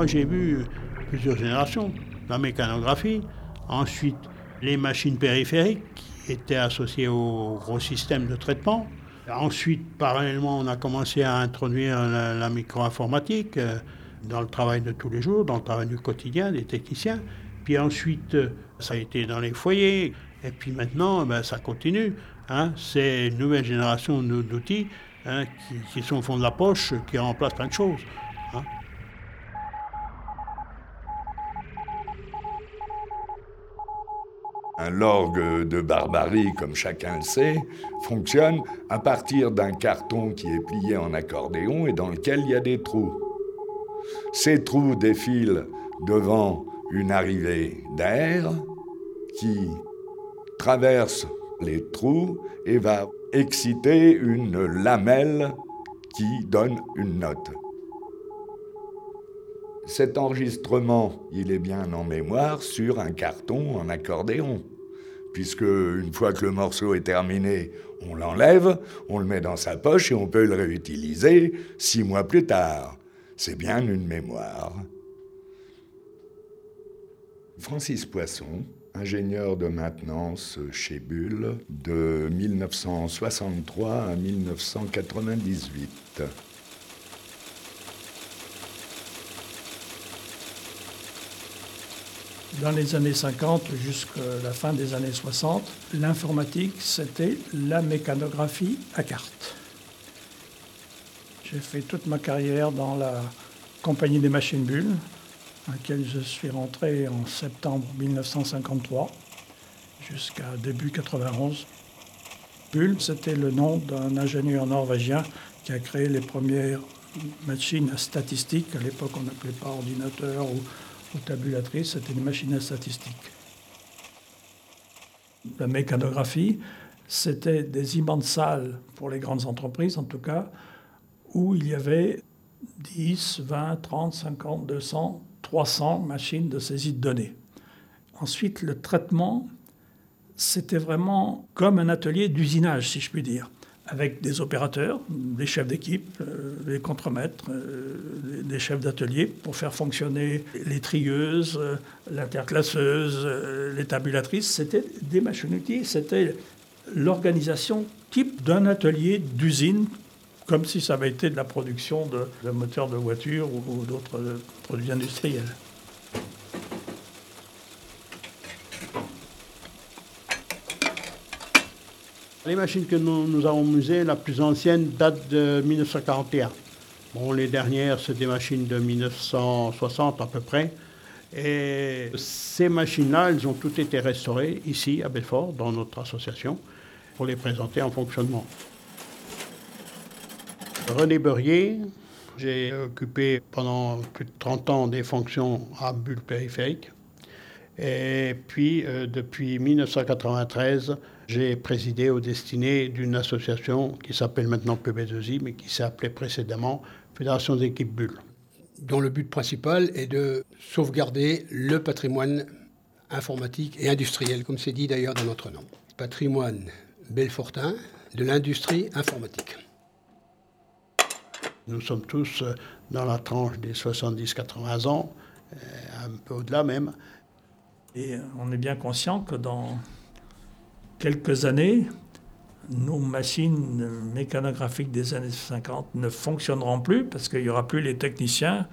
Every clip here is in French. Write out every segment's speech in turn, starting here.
Moi, j'ai vu plusieurs générations. La mécanographie, ensuite les machines périphériques qui étaient associées au gros système de traitement. Ensuite, parallèlement, on a commencé à introduire la, micro-informatique euh, dans le travail de tous les jours, dans le travail du quotidien des techniciens. Puis ensuite, euh, ça a été dans les foyers. Et puis maintenant, ben, ça continue. Hein. C'est une nouvelle génération d'outils hein, qui, sont au fond de la poche, qui remplacent plein de choses. Hein. Un l'orgue de barbarie, comme chacun le sait, fonctionne à partir d'un carton qui est plié en accordéon et dans lequel il y a des trous. Ces trous défilent devant une arrivée d'air qui traverse les trous et va exciter une lamelle qui donne une note. Cet enregistrement, il est bien en mémoire sur un carton en accordéon, puisque une fois que le morceau est terminé, on l'enlève, on le met dans sa poche et on peut le réutiliser six mois plus tard. C'est bien une mémoire. Francis Poisson, ingénieur de maintenance chez Bull de 1963 à 1998. Dans les années 50 jusqu'à la fin des années 60, l'informatique, c'était la mécanographie à carte. J'ai fait toute ma carrière dans la compagnie des machines bulles, à laquelle je suis rentré en septembre 1953 jusqu'à début 91. Bull, c'était le nom d'un ingénieur norvégien qui a créé les premières machines statistiques. À l'époque, on n'appelait pas ordinateur ou ou tabulatrice, c'était une machine à statistiques. La mécanographie, c'était des immenses salles, pour les grandes entreprises en tout cas, où il y avait 10, 20, 30, 50, 200, 300 machines de saisie de données. Ensuite, le traitement, c'était vraiment comme un atelier d'usinage, si je puis dire avec des opérateurs, des chefs d'équipe, euh, des contremaîtres, euh, des chefs d'atelier pour faire fonctionner les trieuses, euh, l'interclasseuse, les tabulatrices. C'était des machines-outils, c'était l'organisation type d'un atelier d'usine, comme si ça avait été de la production de, moteurs de voitures ou d'autres produits industriels. Les machines que nous, avons musées, la plus ancienne date de 1941. Bon, les dernières, c'est des machines de 1960 à peu près. Et ces machines-là, elles ont toutes été restaurées ici, à Belfort, dans notre association, pour les présenter en fonctionnement. René Beurrier, j'ai occupé pendant plus de 30 ans des fonctions à Bulle périphérique. Et puis, euh, depuis 1993, j'ai présidé aux destinées d'une association qui s'appelle maintenant PB2I, mais qui s'appelait précédemment Fédération d'équipes Bulles. Dont le but principal est de sauvegarder le patrimoine informatique et industriel, comme c'est dit d'ailleurs dans notre nom. Patrimoine belfortin de l'industrie informatique. Nous sommes tous euh, dans la tranche des 70-80 ans, euh, un peu au-delà même. Et on est bien conscient que dans quelques années, nos machines mécanographiques des années 50 ne fonctionneront plus parce qu'il n'y aura plus les techniciens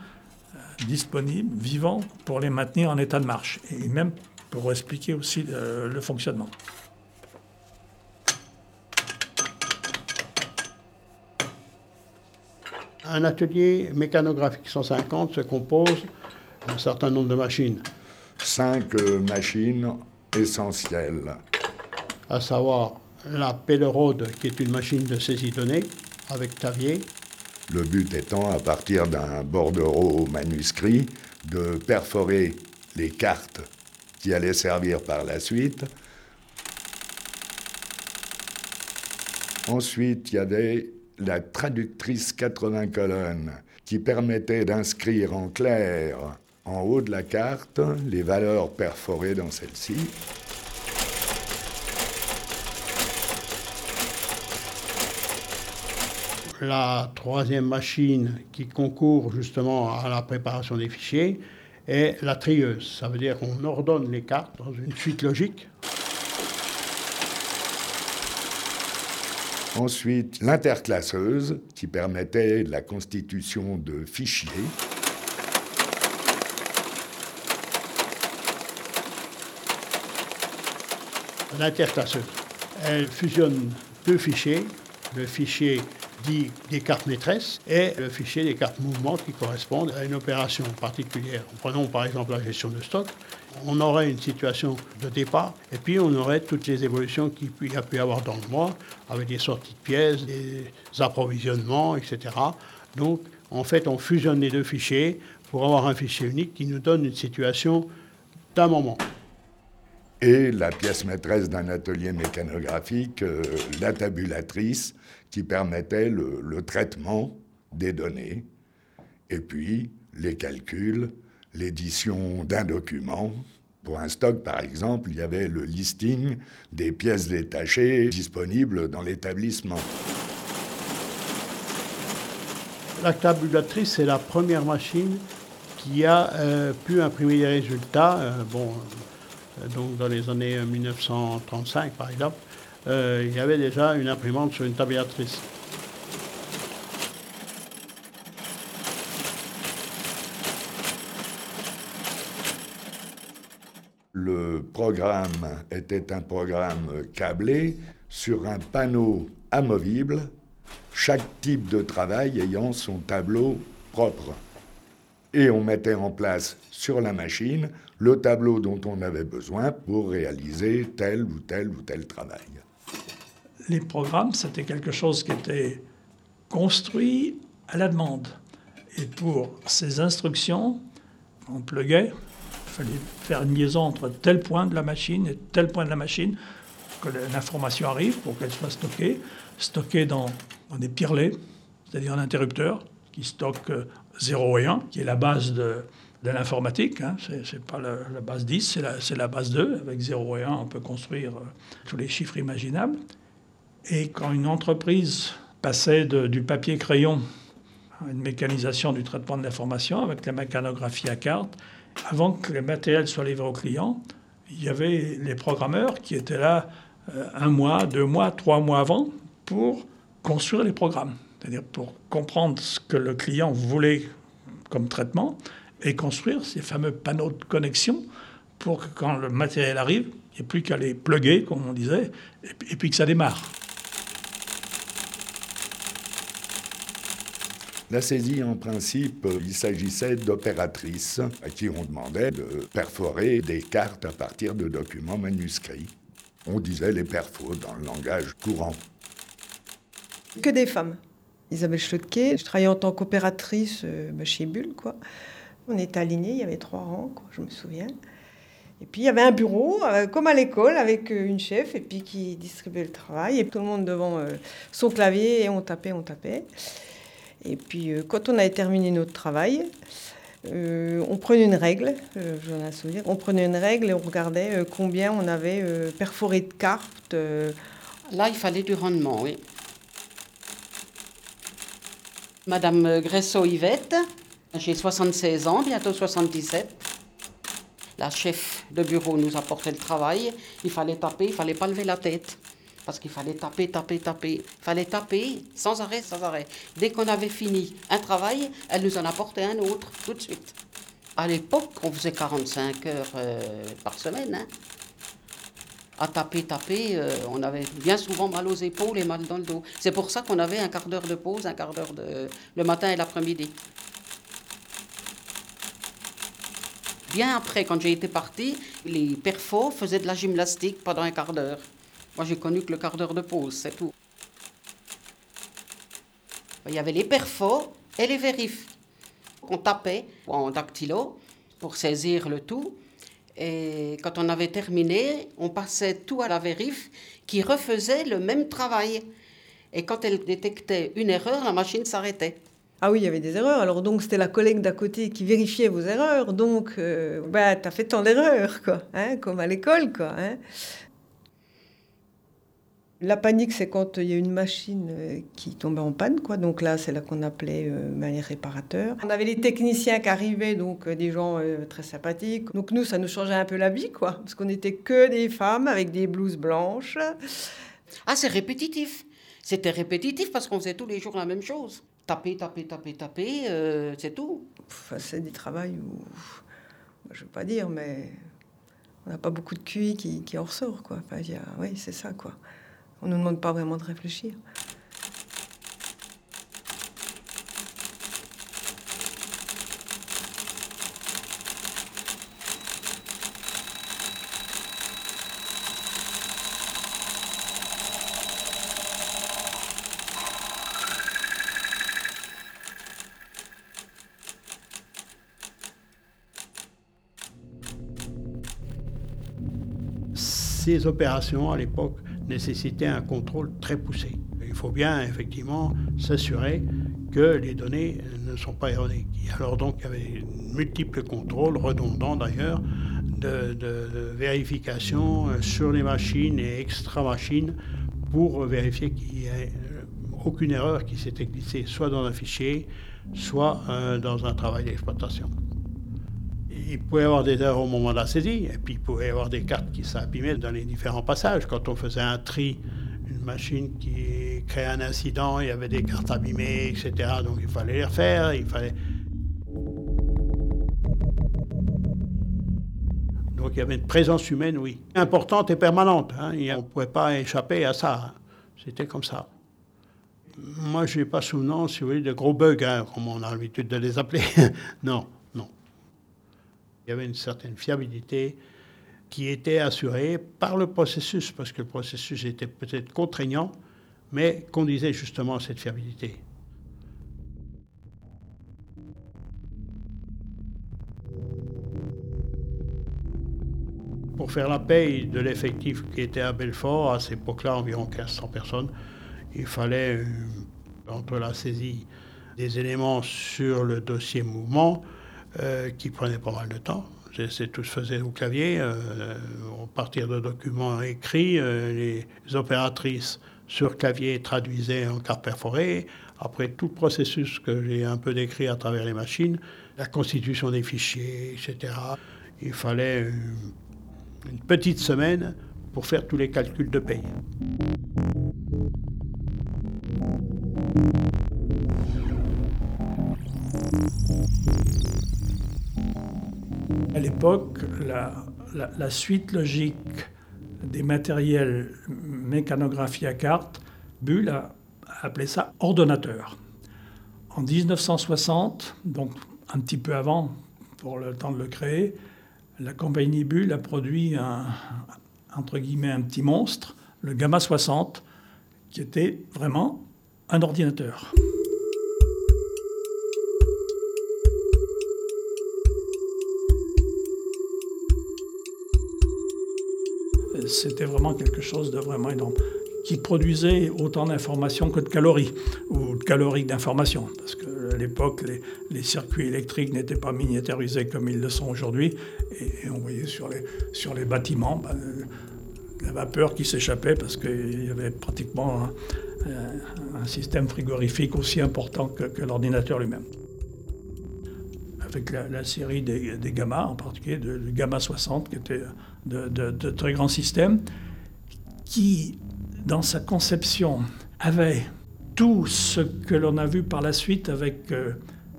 euh, disponibles, vivants, pour les maintenir en état de marche et même pour expliquer aussi euh, le, fonctionnement. Un atelier mécanographique 150 se compose d'un certain nombre de machines. Cinq euh, machines essentielles à savoir la Pellerode, qui est une machine de saisie données avec Tavier. Le but étant, à partir d'un bordereau manuscrit, de perforer les cartes qui allaient servir par la suite. Ensuite, il y avait la traductrice 80 colonnes qui permettait d'inscrire en clair en haut de la carte les valeurs perforées dans celle-ci. La troisième machine qui concourt justement à la préparation des fichiers est la trieuse. Ça veut dire qu'on ordonne les cartes dans une suite logique. Ensuite, l'interclasseuse qui permettait la constitution de fichiers. L'interclasseuse, elle fusionne deux fichiers, le fichier dit des cartes maîtresses et le fichier des cartes mouvement qui correspondent à une opération particulière. Prenons par exemple la gestion de stock. On aurait une situation de départ et puis on aurait toutes les évolutions qu'il y a pu avoir dans le mois avec des sorties de pièces, des approvisionnements, etc. Donc en fait on fusionne les deux fichiers pour avoir un fichier unique qui nous donne une situation d'un moment et la pièce maîtresse d'un atelier mécanographique, euh, la tabulatrice, qui permettait le, traitement des données, et puis les calculs, l'édition d'un document. Pour un stock, par exemple, il y avait le listing des pièces détachées disponibles dans l'établissement. La tabulatrice, c'est la première machine qui a euh, pu imprimer des résultats. Euh, bon, donc dans les années 1935 par exemple, euh, il y avait déjà une imprimante sur une tabulatrice. Le programme était un programme câblé sur un panneau amovible, chaque type de travail ayant son tableau propre. Et on mettait en place sur la machine le tableau dont on avait besoin pour réaliser tel ou tel ou tel travail. Les programmes, c'était quelque chose qui était construit à la demande. Et pour ces instructions, on pluguait, il fallait faire une liaison entre tel point de la machine et tel point de la machine, que l'information arrive pour qu'elle soit stockée, stockée dans, des pirelets, c'est-à-dire un interrupteur qui stocke 0 et 1, qui est la base de, de l'informatique. Hein. Ce n'est pas la, base 10, c'est la, base 2. Avec 0 et 1, on peut construire euh, tous les chiffres imaginables. Et quand une entreprise passait du papier-crayon à une mécanisation du traitement de l'information avec la mécanographie à carte, avant que le matériel soit livré au client, il y avait les programmeurs qui étaient là euh, un mois, deux mois, trois mois avant pour construire les programmes. C'est-à-dire pour comprendre ce que le client voulait comme traitement et construire ces fameux panneaux de connexion pour que quand le matériel arrive, il n'y ait plus qu'à les plugger, comme on disait, et puis que ça démarre. La saisie, en principe, il s'agissait d'opératrices à qui on demandait de perforer des cartes à partir de documents manuscrits. On disait les perfos dans le langage courant. Que des femmes. Isabelle Schlotke, je travaillais en tant qu'opératrice euh, chez Bulle, quoi. On était alignés, il y avait trois rangs, je me souviens. Et puis il y avait un bureau, euh, comme à l'école, avec euh, une chef, et puis qui distribuait le travail, et tout le monde devant euh, son clavier, et on tapait, on tapait. Et puis quand on avait terminé notre travail, on prenait une règle, j'en ai un souvenir, on prenait une règle et on regardait combien on avait perforé de cartes. Là, il fallait du rendement, oui. Madame Gresso-Yvette, j'ai 76 ans, bientôt 77. La chef de bureau nous apportait le travail. Il fallait taper, il fallait pas lever la tête. Parce qu'il fallait taper, taper, taper. Il fallait taper sans arrêt, sans arrêt. Dès qu'on avait fini un travail, elle nous en apportait un autre, tout de suite. À l'époque, on faisait 45 heures euh, par semaine. Hein. À taper, taper, euh, on avait bien souvent mal aux épaules et mal dans le dos. C'est pour ça qu'on avait un quart d'heure de pause, un quart d'heure de... le matin et l'après-midi. Bien après, quand j'ai été partie, les perfos faisaient de la gymnastique pendant un quart d'heure. Moi, j'ai connu que le quart d'heure de pause, c'est tout. Il y avait les perfos et les vérifs. On tapait en dactylo pour saisir le tout. Et quand on avait terminé, on passait tout à la vérif qui refaisait le même travail. Et quand elle détectait une erreur, la machine s'arrêtait. Ah oui, il y avait des erreurs. Alors donc c'était la collègue d'à côté qui vérifiait vos erreurs. Donc euh, bah t'as fait tant d'erreurs quoi, hein, comme à l'école quoi. Hein. La panique, c'est quand il y a une machine euh, qui tombait en panne, quoi. Donc là, c'est là qu'on appelait euh, les réparateurs. On avait les techniciens qui arrivaient, donc euh, des gens euh, très sympathiques. Donc nous, ça nous changeait un peu la vie, quoi, parce qu'on n'était que des femmes avec des blouses blanches. Ah, c'est répétitif. C'était répétitif parce qu'on faisait tous les jours la même chose. Taper, taper, taper, taper, euh, c'est tout. C'est du travail où, je veux pas dire, mais on n'a pas beaucoup de QI qui, qui en ressort, quoi. Enfin, y a- oui, c'est ça, quoi. On nous demande pas vraiment de réfléchir. Ces opérations, à l'époque, nécessitaient un contrôle très poussé. Il faut bien, effectivement, s'assurer que les données ne sont pas erronées. Alors donc, il y avait multiples contrôles, redondants d'ailleurs, de, vérification euh, sur les machines et extra-machines pour vérifier qu'il n'y ait euh, aucune erreur qui s'était glissée soit dans un fichier, soit euh, dans un travail d'exploitation. Il pouvait y avoir des erreurs au moment de la saisie, et puis il pouvait y avoir des cartes qui s'abîmaient dans les différents passages. Quand on faisait un tri, une machine qui créait un incident, il y avait des cartes abîmées, etc. Donc il fallait les refaire, il fallait... Donc il y avait une présence humaine, oui, importante et permanente. hein. On ne pouvait pas échapper à ça. hein. C'était comme ça. Moi, je n'ai pas souvenance, si vous voulez, de gros bugs, hein, comme on a l'habitude de les appeler. non. Il y avait une certaine fiabilité qui était assurée par le processus, parce que le processus était peut-être contraignant, mais conduisait justement à cette fiabilité. Pour faire la paye de l'effectif qui était à Belfort, à cette époque-là, environ 1500 personnes, il fallait, euh, entre la saisie des éléments sur le dossier mouvement, euh, qui prenait pas mal de temps. C'est, tout se faisait au clavier, euh, à partir de documents écrits, euh, les opératrices sur clavier traduisaient en carte perforée. Après tout le processus que j'ai un peu décrit à travers les machines, la constitution des fichiers, etc. Il fallait une petite semaine pour faire tous les calculs de paye. À l'époque, la, suite logique des matériels mécanographie à carte, Bull a appelé ça ordonnateur. En 1960, donc un petit peu avant, pour le temps de le créer, la compagnie Bull a produit un, entre guillemets, un petit monstre, le Gamma 60, qui était vraiment un ordinateur. C'était vraiment quelque chose de vraiment énorme, qui produisait autant d'informations que de calories, ou de calories d'informations, parce qu'à l'époque, les, circuits électriques n'étaient pas miniaturisés comme ils le sont aujourd'hui, et on voyait sur les, bâtiments ben, la vapeur qui s'échappait, parce qu'il y avait pratiquement un, système frigorifique aussi important que, que l'ordinateur lui-même avec la, série des, des gamma, en particulier de, gamma 60, qui était de, très grands systèmes, qui, dans sa conception, avait tout ce que l'on a vu par la suite avec euh,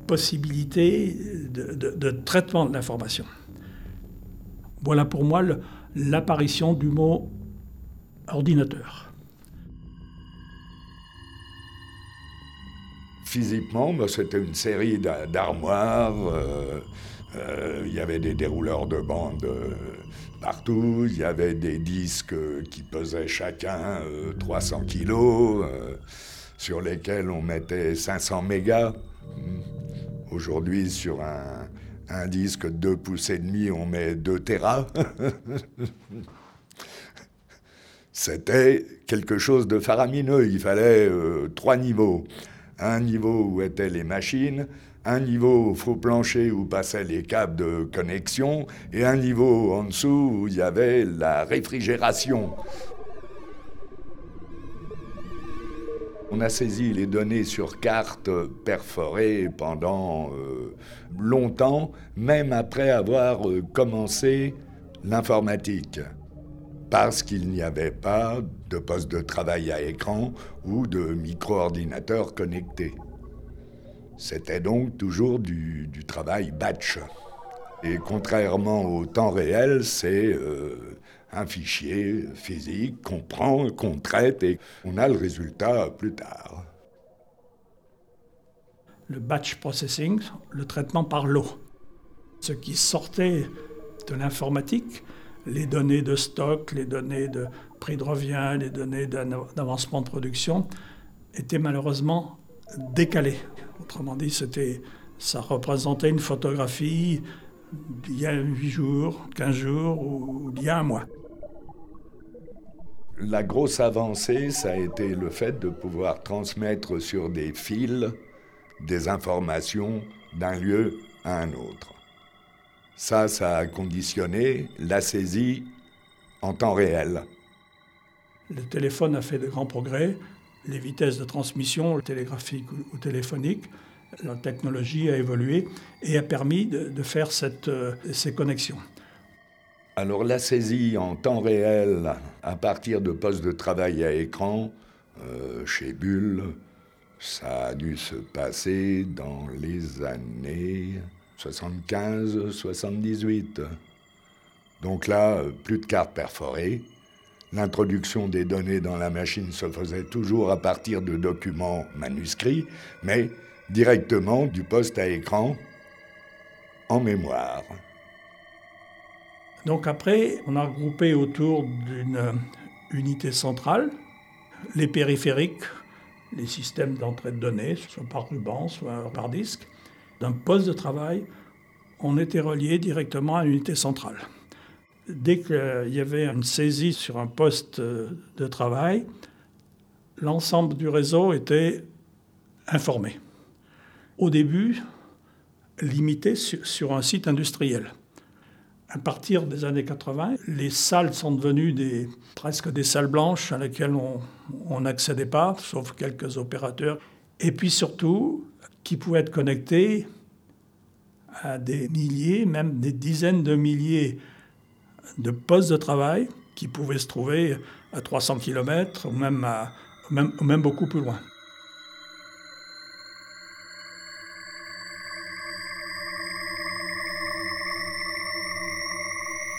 possibilité de, traitement de l'information. Voilà pour moi l'apparition du mot ordinateur. Physiquement, bah, c'était une série d'a- d'armoires. euh, euh, Il y avait des dérouleurs de bandes euh, partout. Il y avait des disques qui pesaient chacun euh, 300 kilos, sur lesquels on mettait 500 mégas. Hmm. Aujourd'hui, sur un, disque de 2 pouces et demi, on met 2 terras. C'était quelque chose de faramineux. Il fallait trois niveaux. Un niveau où étaient les machines, un niveau au faux plancher où passaient les câbles de connexion, et un niveau en dessous où il y avait la réfrigération. On a saisi les données sur carte perforées pendant euh, longtemps, même après avoir euh, commencé l'informatique, parce qu'il n'y avait pas de poste de travail à écran ou de micro-ordinateur connecté. C'était donc toujours du, travail batch. Et contrairement au temps réel, c'est euh, un fichier physique qu'on prend, qu'on traite et on a le résultat plus tard. Le batch processing, le traitement par l'eau. Ce qui sortait de l'informatique, les données de stock, les données de prix de revient, les données d'avancement de production, étaient malheureusement décalées. Autrement dit, ça représentait une photographie d'il y a 8 jours, 15 jours ou d'il y a un mois. La grosse avancée, ça a été le fait de pouvoir transmettre sur des fils des informations d'un lieu à un autre. Ça, ça a conditionné la saisie en temps réel. Le téléphone a fait de grands progrès. Les vitesses de transmission, télégraphique ou téléphonique, la technologie a évolué et a permis de, faire euh, ces connexions. Alors la saisie en temps réel à partir de postes de travail à écran euh, chez Bull, ça a dû se passer dans les années 75-78. Donc là, plus de cartes perforées. L'introduction des données dans la machine se faisait toujours à partir de documents manuscrits, mais directement du poste à écran en mémoire. Donc après, on a regroupé autour d'une unité centrale les périphériques, les systèmes d'entrée de données, soit par ruban, soit par disque. D'un poste de travail, on était relié directement à l'unité centrale. Dès qu'il y avait une saisie sur un poste de travail, l'ensemble du réseau était informé. Au début, limité sur un site industriel à partir des années 80, les salles sont devenues presque des salles blanches à lesquelles on n'accédait pas, sauf quelques opérateurs. Et puis surtout, qui pouvaient être connectés à des milliers, même des dizaines de milliers de postes de travail qui pouvaient se trouver à 300 km ou même, même, même beaucoup plus loin.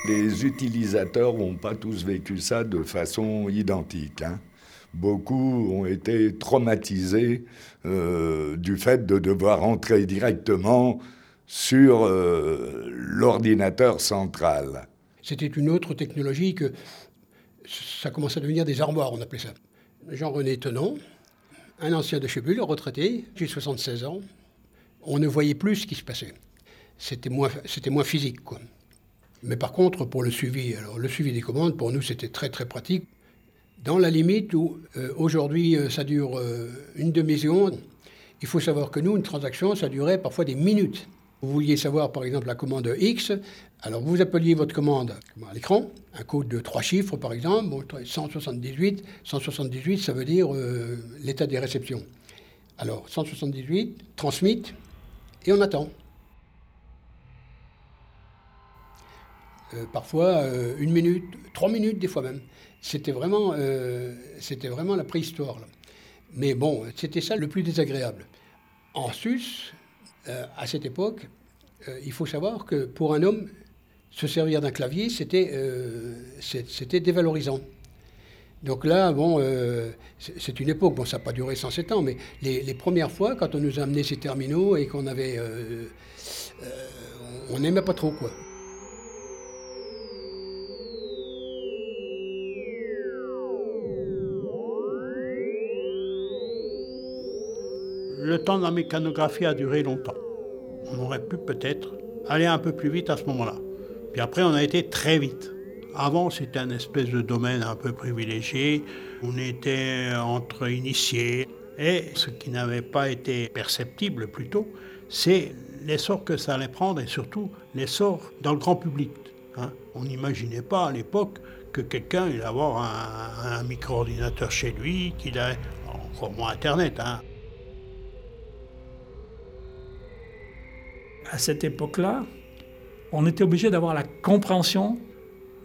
les utilisateurs n'ont pas tous vécu ça de façon identique. Hein. Beaucoup ont été traumatisés euh, du fait de devoir entrer directement sur euh, l'ordinateur central. C'était une autre technologie que ça commençait à devenir des armoires, on appelait ça. Jean-René Tenon, un ancien de chez Bull, retraité, j'ai 76 ans. On ne voyait plus ce qui se passait. C'était moins, c'était moins physique. Mais par contre, pour le suivi, alors le suivi des commandes, pour nous, c'était très très pratique. Dans la limite où euh, aujourd'hui euh, ça dure euh, une demi-seconde, il faut savoir que nous, une transaction, ça durait parfois des minutes. Vous vouliez savoir par exemple la commande X, alors vous appeliez votre commande à l'écran, un code de trois chiffres par exemple, 178, 178 ça veut dire l'état des réceptions. Alors 178, transmit, et on attend. Euh, parfois euh, une minute, trois minutes des fois même. C'était vraiment, euh, vraiment la préhistoire. Mais bon, c'était ça le plus désagréable. En sus, à cette époque, il faut savoir que pour un homme, se servir d'un clavier, c'était, c'était dévalorisant. Donc là, bon, c'est une époque, bon, ça n'a pas duré 107 ans, mais les, les, premières fois, quand on nous a amené ces terminaux et qu'on avait. on n'aimait pas trop, quoi. Le temps de la mécanographie a duré longtemps. On aurait pu peut-être aller un peu plus vite à ce moment-là. Puis après, on a été très vite. Avant, c'était un espèce de domaine un peu privilégié. On était entre initiés. Et ce qui n'avait pas été perceptible plutôt, c'est l'essor que ça allait prendre et surtout l'essor dans le grand public. Hein. On n'imaginait pas à l'époque que quelqu'un allait avoir un, micro-ordinateur chez lui, qu'il encore moins Internet. Hein. À cette époque-là, on était obligé d'avoir la compréhension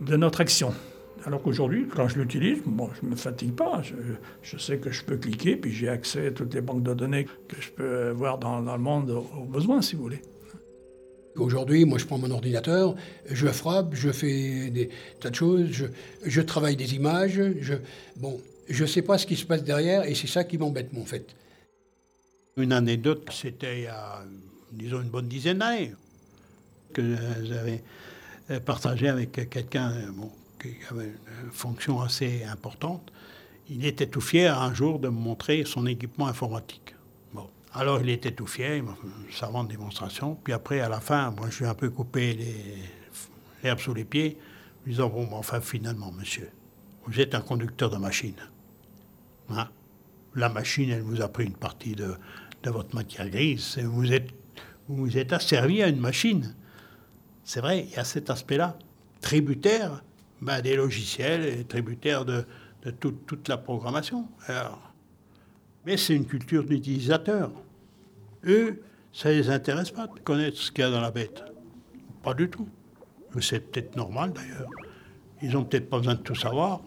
de notre action. Alors qu'aujourd'hui, quand je l'utilise, bon, je ne me fatigue pas. Je, sais que je peux cliquer, puis j'ai accès à toutes les banques de données que je peux voir dans, le monde au, besoin, si vous voulez. Aujourd'hui, moi, je prends mon ordinateur, je frappe, je fais des tas de choses, je, travaille des images. Je, bon, je ne sais pas ce qui se passe derrière, et c'est ça qui m'embête, en fait. Une anecdote, c'était il y a, disons, une bonne dizaine d'années, que j'avais partagé avec quelqu'un bon, qui avait une fonction assez importante. Il était tout fier un jour de me montrer son équipement informatique. Bon. Alors il était tout fier, une savante démonstration. Puis après, à la fin, moi je lui ai un peu coupé l'herbe sous les pieds, lui disant Bon, enfin finalement, monsieur, vous êtes un conducteur de machine. Hein? La machine, elle vous a pris une partie de, de votre matière grise. Vous êtes, vous, êtes asservi à une machine. C'est vrai, il y a cet aspect-là. Tributaire ben, des logiciels et tributaires de, toute la programmation. mais c'est une culture d'utilisateur. Eux, ça ne les intéresse pas de connaître ce qu'il y a dans la bête. Pas du tout. C'est peut-être normal d'ailleurs. Ils n'ont peut-être pas besoin de tout savoir.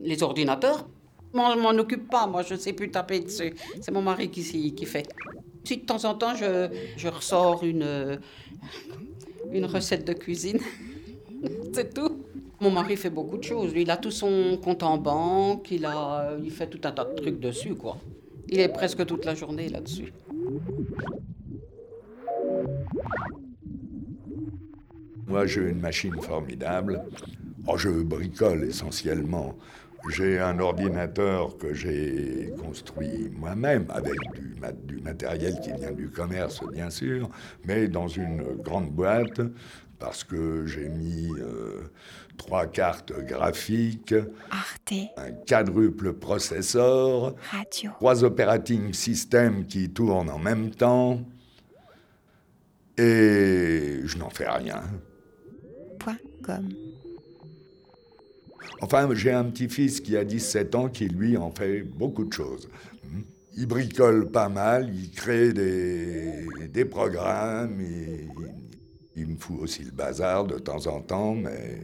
Les ordinateurs? Moi, je m'en occupe pas. Moi, je ne sais plus taper dessus. C'est mon mari qui, qui fait. De temps en temps, je, je ressors une, une recette de cuisine. C'est tout. Mon mari fait beaucoup de choses. il a tout son compte en banque, il, a, il fait tout un tas de trucs dessus, quoi. Il est presque toute la journée là-dessus. Moi, j'ai une machine formidable. Oh, je bricole essentiellement. J'ai un ordinateur que j'ai construit moi-même avec du, du, matériel qui vient du commerce, bien sûr, mais dans une grande boîte parce que j'ai mis euh, trois cartes graphiques, un quadruple processeur, trois operating systems qui tournent en même temps, et je n'en fais rien. Point com. Enfin, j'ai un petit-fils qui a 17 ans qui, lui, en fait beaucoup de choses. Il bricole pas mal, il crée des, des programmes, il, il me fout aussi le bazar de temps en temps, mais